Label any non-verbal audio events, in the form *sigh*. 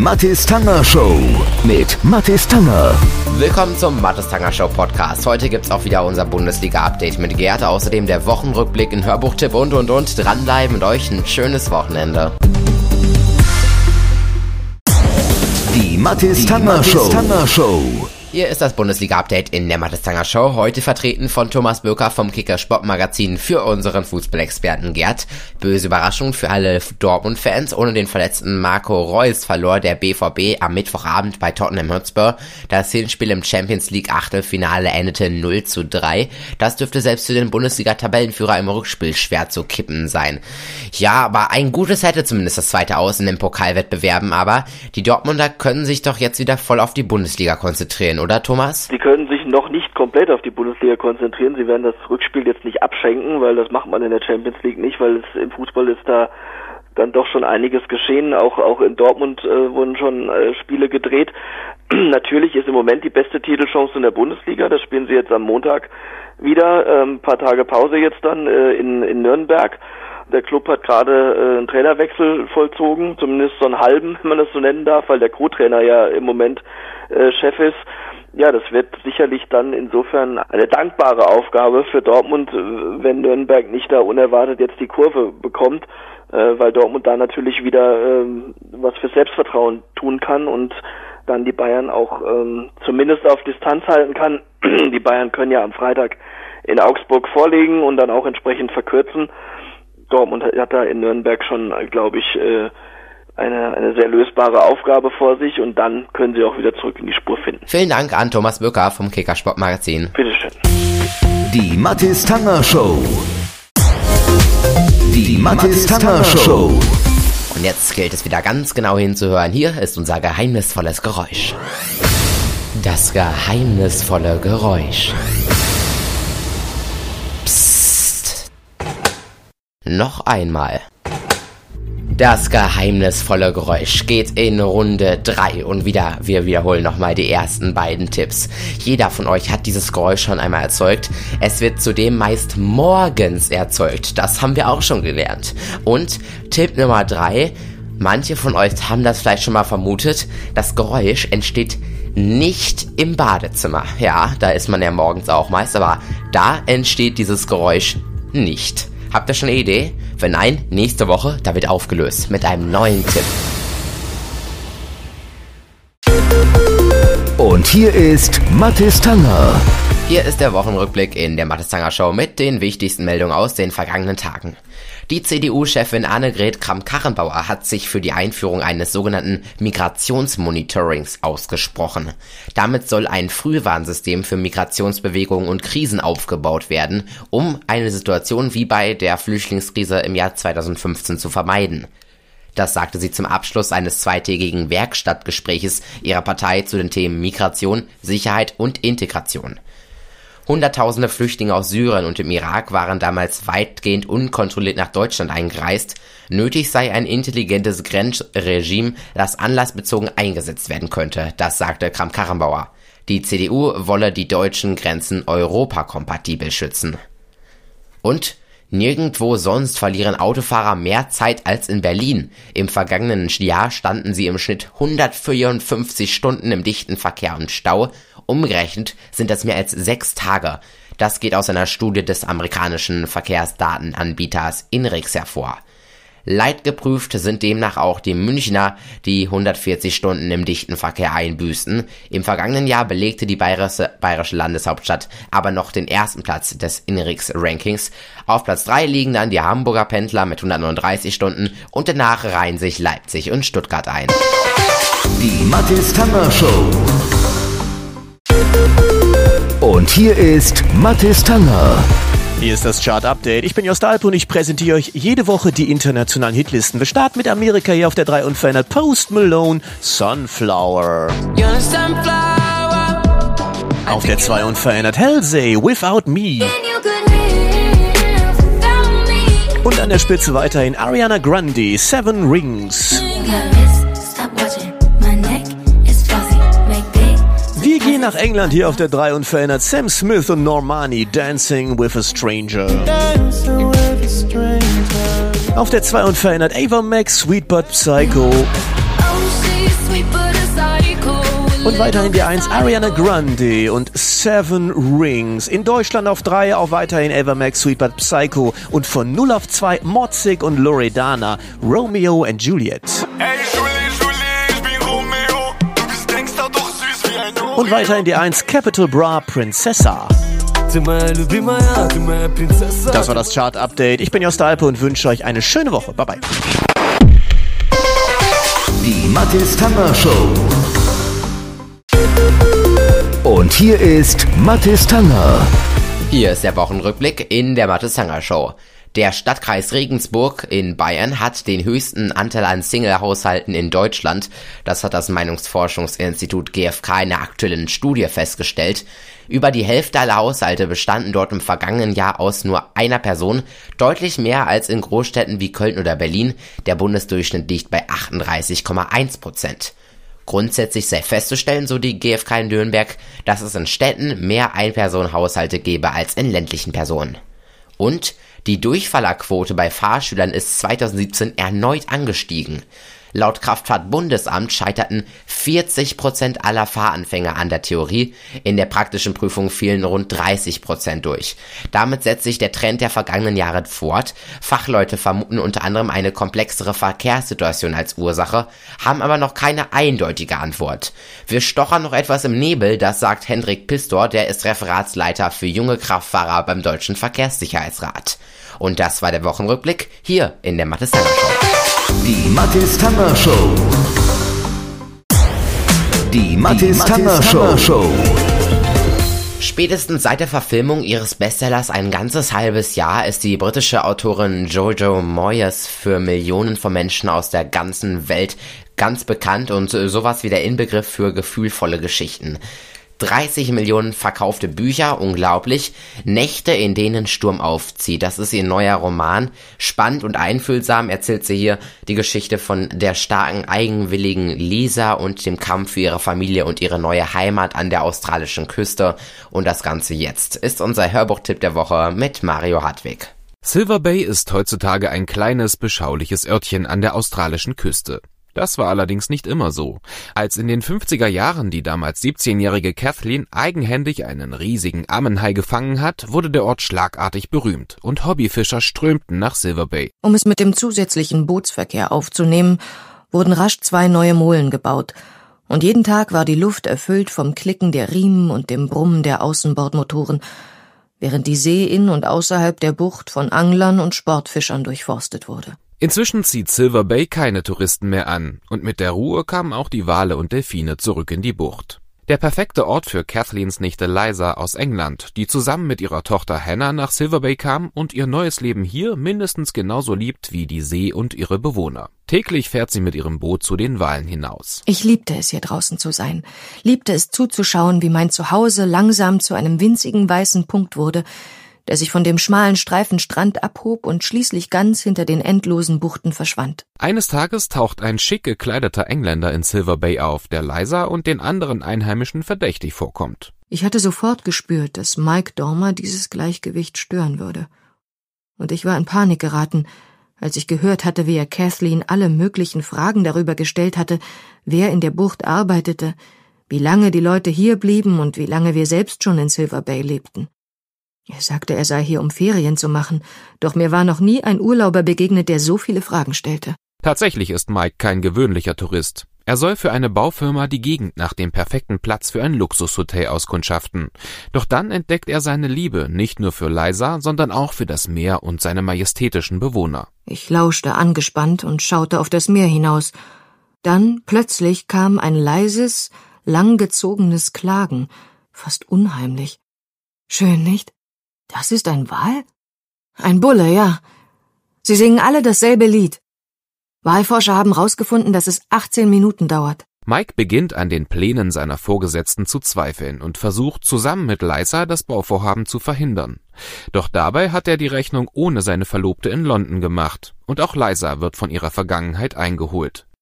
Mathis Tanger Show mit Mathis Tanger. Willkommen zum Mathis Tanger Show Podcast. Heute gibt's auch wieder unser Bundesliga-Update mit Gerd. Außerdem der Wochenrückblick in Hörbuchtipp und und und. Dranbleiben und euch ein schönes Wochenende. Die Mathis Tanger Show. Hier ist das Bundesliga-Update in der Mattestanger Show, heute vertreten von Thomas Böker vom Kicker Sportmagazin für unseren Fußballexperten Gerd. Böse Überraschung für alle Dortmund-Fans, ohne den verletzten Marco Reus verlor der BVB am Mittwochabend bei Tottenham Hotspur. Das Hinspiel im Champions League Achtelfinale endete 0 zu 3. Das dürfte selbst für den Bundesliga-Tabellenführer im Rückspiel schwer zu kippen sein. Ja, aber ein gutes hätte zumindest das zweite Aus in den Pokalwettbewerben, aber die Dortmunder können sich doch jetzt wieder voll auf die Bundesliga konzentrieren oder Thomas? Sie können sich noch nicht komplett auf die Bundesliga konzentrieren. Sie werden das Rückspiel jetzt nicht abschenken, weil das macht man in der Champions League nicht, weil es im Fußball ist da dann doch schon einiges geschehen. Auch auch in Dortmund äh, wurden schon äh, Spiele gedreht. *clears throat* Natürlich ist im Moment die beste Titelchance in der Bundesliga. Das spielen sie jetzt am Montag wieder. Ähm, paar Tage Pause jetzt dann äh, in, in Nürnberg. Der Club hat gerade äh, einen Trainerwechsel vollzogen, zumindest so einen halben, *laughs* wenn man das so nennen darf, weil der Co-Trainer ja im Moment äh, Chef ist ja, das wird sicherlich dann insofern eine dankbare Aufgabe für Dortmund, äh, wenn Nürnberg nicht da unerwartet jetzt die Kurve bekommt, äh, weil Dortmund da natürlich wieder ähm, was für Selbstvertrauen tun kann und dann die Bayern auch ähm, zumindest auf Distanz halten kann. *clears throat* die Bayern können ja am Freitag in Augsburg vorlegen und dann auch entsprechend verkürzen. Dortmund hat da in Nürnberg schon, glaube ich, äh, eine, eine sehr lösbare Aufgabe vor sich und dann können sie auch wieder zurück in die Spur finden. Vielen Dank an Thomas Böcker vom Kicker Magazin. Bitteschön. Die Mathis Tanger Show. Die Mathis Tanger Show. Und jetzt gilt es wieder ganz genau hinzuhören. Hier ist unser geheimnisvolles Geräusch. Das geheimnisvolle Geräusch. Noch einmal. Das geheimnisvolle Geräusch geht in Runde 3 und wieder, wir wiederholen nochmal die ersten beiden Tipps. Jeder von euch hat dieses Geräusch schon einmal erzeugt. Es wird zudem meist morgens erzeugt. Das haben wir auch schon gelernt. Und Tipp Nummer 3, manche von euch haben das vielleicht schon mal vermutet, das Geräusch entsteht nicht im Badezimmer. Ja, da ist man ja morgens auch meist, aber da entsteht dieses Geräusch nicht. Habt ihr schon eine Idee? Wenn nein, nächste Woche, da wird aufgelöst mit einem neuen Tipp. Und hier ist Mathis Tanger. Hier ist der Wochenrückblick in der Mathis Tanger Show mit den wichtigsten Meldungen aus den vergangenen Tagen. Die CDU-Chefin Annegret Kramp-Karrenbauer hat sich für die Einführung eines sogenannten Migrationsmonitorings ausgesprochen. Damit soll ein Frühwarnsystem für Migrationsbewegungen und Krisen aufgebaut werden, um eine Situation wie bei der Flüchtlingskrise im Jahr 2015 zu vermeiden. Das sagte sie zum Abschluss eines zweitägigen Werkstattgespräches ihrer Partei zu den Themen Migration, Sicherheit und Integration. Hunderttausende Flüchtlinge aus Syrien und dem Irak waren damals weitgehend unkontrolliert nach Deutschland eingereist. Nötig sei ein intelligentes Grenzregime, das anlassbezogen eingesetzt werden könnte, das sagte Kramp-Karrenbauer. Die CDU wolle die deutschen Grenzen europakompatibel schützen. Und Nirgendwo sonst verlieren Autofahrer mehr Zeit als in Berlin. Im vergangenen Jahr standen sie im Schnitt 154 Stunden im dichten Verkehr und Stau. Umgerechnet sind das mehr als sechs Tage. Das geht aus einer Studie des amerikanischen Verkehrsdatenanbieters Inrix hervor. Leidgeprüft sind demnach auch die Münchner, die 140 Stunden im dichten Verkehr einbüßten. Im vergangenen Jahr belegte die bayerische, bayerische Landeshauptstadt aber noch den ersten Platz des Inrix-Rankings. Auf Platz 3 liegen dann die Hamburger Pendler mit 139 Stunden und danach reihen sich Leipzig und Stuttgart ein. Die Mathis Tanger Show. Und hier ist Mathis Tanger. Hier ist das Chart Update. Ich bin Jost Alp und ich präsentiere euch jede Woche die internationalen Hitlisten. Wir starten mit Amerika hier auf der 3 unverändert. Post Malone, Sunflower. Auf der 2 unverändert Halsey, Without Me. Und an der Spitze weiterhin Ariana Grande, Seven Rings. Nach England hier auf der 3 und verändert Sam Smith und Normani Dancing with a Stranger. Auf der 2 und verändert Ava Max Sweetbutt Psycho. Und weiterhin die 1 Ariana Grande und Seven Rings. In Deutschland auf 3 auch weiterhin Evermax Sweet But Psycho. Und von 0 auf 2 Motzig und Loredana Romeo and Juliet. Ey, Und weiterhin die 1 Capital Bra Princessa. Das war das Chart-Update. Ich bin Jost Alpe und wünsche euch eine schöne Woche. Bye bye. Die Mathis Tanger Show. Und hier ist Mathis Tanger. Hier ist der Wochenrückblick in der Mathe Sanger Show. Der Stadtkreis Regensburg in Bayern hat den höchsten Anteil an Single-Haushalten in Deutschland. Das hat das Meinungsforschungsinstitut GfK in einer aktuellen Studie festgestellt. Über die Hälfte aller Haushalte bestanden dort im vergangenen Jahr aus nur einer Person, deutlich mehr als in Großstädten wie Köln oder Berlin. Der Bundesdurchschnitt liegt bei 38,1 Prozent. Grundsätzlich sei festzustellen, so die GfK in Nürnberg, dass es in Städten mehr Einpersonenhaushalte gäbe als in ländlichen Personen. Und die Durchfallerquote bei Fahrschülern ist 2017 erneut angestiegen. Laut Kraftfahrtbundesamt scheiterten 40 Prozent aller Fahranfänger an der Theorie. In der praktischen Prüfung fielen rund 30 Prozent durch. Damit setzt sich der Trend der vergangenen Jahre fort. Fachleute vermuten unter anderem eine komplexere Verkehrssituation als Ursache, haben aber noch keine eindeutige Antwort. Wir stochern noch etwas im Nebel, das sagt Hendrik Pistor, der ist Referatsleiter für junge Kraftfahrer beim Deutschen Verkehrssicherheitsrat. Und das war der Wochenrückblick hier in der Mathe Show. Die Mathis Tanger Show. Die Mathis Tanger Show. Spätestens seit der Verfilmung ihres Bestsellers ein ganzes halbes Jahr ist die britische Autorin Jojo Moyes für Millionen von Menschen aus der ganzen Welt ganz bekannt und sowas wie der Inbegriff für gefühlvolle Geschichten. 30 Millionen verkaufte Bücher, unglaublich. Nächte, in denen Sturm aufzieht. Das ist ihr neuer Roman. Spannend und einfühlsam erzählt sie hier die Geschichte von der starken, eigenwilligen Lisa und dem Kampf für ihre Familie und ihre neue Heimat an der australischen Küste. Und das Ganze jetzt ist unser Hörbuchtipp der Woche mit Mario Hartwig. Silver Bay ist heutzutage ein kleines, beschauliches Örtchen an der australischen Küste. Das war allerdings nicht immer so. Als in den 50er Jahren die damals 17-jährige Kathleen eigenhändig einen riesigen Ammenhai gefangen hat, wurde der Ort schlagartig berühmt und Hobbyfischer strömten nach Silver Bay. Um es mit dem zusätzlichen Bootsverkehr aufzunehmen, wurden rasch zwei neue Molen gebaut, und jeden Tag war die Luft erfüllt vom Klicken der Riemen und dem Brummen der Außenbordmotoren, während die See in und außerhalb der Bucht von Anglern und Sportfischern durchforstet wurde. Inzwischen zieht Silver Bay keine Touristen mehr an, und mit der Ruhe kamen auch die Wale und Delfine zurück in die Bucht. Der perfekte Ort für Kathleens Nichte Liza aus England, die zusammen mit ihrer Tochter Hannah nach Silver Bay kam und ihr neues Leben hier mindestens genauso liebt wie die See und ihre Bewohner. Täglich fährt sie mit ihrem Boot zu den Walen hinaus. Ich liebte es, hier draußen zu sein, liebte es zuzuschauen, wie mein Zuhause langsam zu einem winzigen weißen Punkt wurde, der sich von dem schmalen Streifen Strand abhob und schließlich ganz hinter den endlosen Buchten verschwand. Eines Tages taucht ein schick gekleideter Engländer in Silver Bay auf, der Liza und den anderen Einheimischen verdächtig vorkommt. Ich hatte sofort gespürt, dass Mike Dormer dieses Gleichgewicht stören würde. Und ich war in Panik geraten, als ich gehört hatte, wie er Kathleen alle möglichen Fragen darüber gestellt hatte, wer in der Bucht arbeitete, wie lange die Leute hier blieben und wie lange wir selbst schon in Silver Bay lebten. Er sagte, er sei hier, um Ferien zu machen, doch mir war noch nie ein Urlauber begegnet, der so viele Fragen stellte. Tatsächlich ist Mike kein gewöhnlicher Tourist. Er soll für eine Baufirma die Gegend nach dem perfekten Platz für ein Luxushotel auskundschaften. Doch dann entdeckt er seine Liebe nicht nur für Liza, sondern auch für das Meer und seine majestätischen Bewohner. Ich lauschte angespannt und schaute auf das Meer hinaus. Dann plötzlich kam ein leises, langgezogenes Klagen, fast unheimlich. Schön, nicht? Das ist ein Wal? Ein Bulle, ja. Sie singen alle dasselbe Lied. Walforscher haben herausgefunden, dass es 18 Minuten dauert. Mike beginnt an den Plänen seiner Vorgesetzten zu zweifeln und versucht zusammen mit Liza das Bauvorhaben zu verhindern. Doch dabei hat er die Rechnung ohne seine Verlobte in London gemacht und auch Liza wird von ihrer Vergangenheit eingeholt.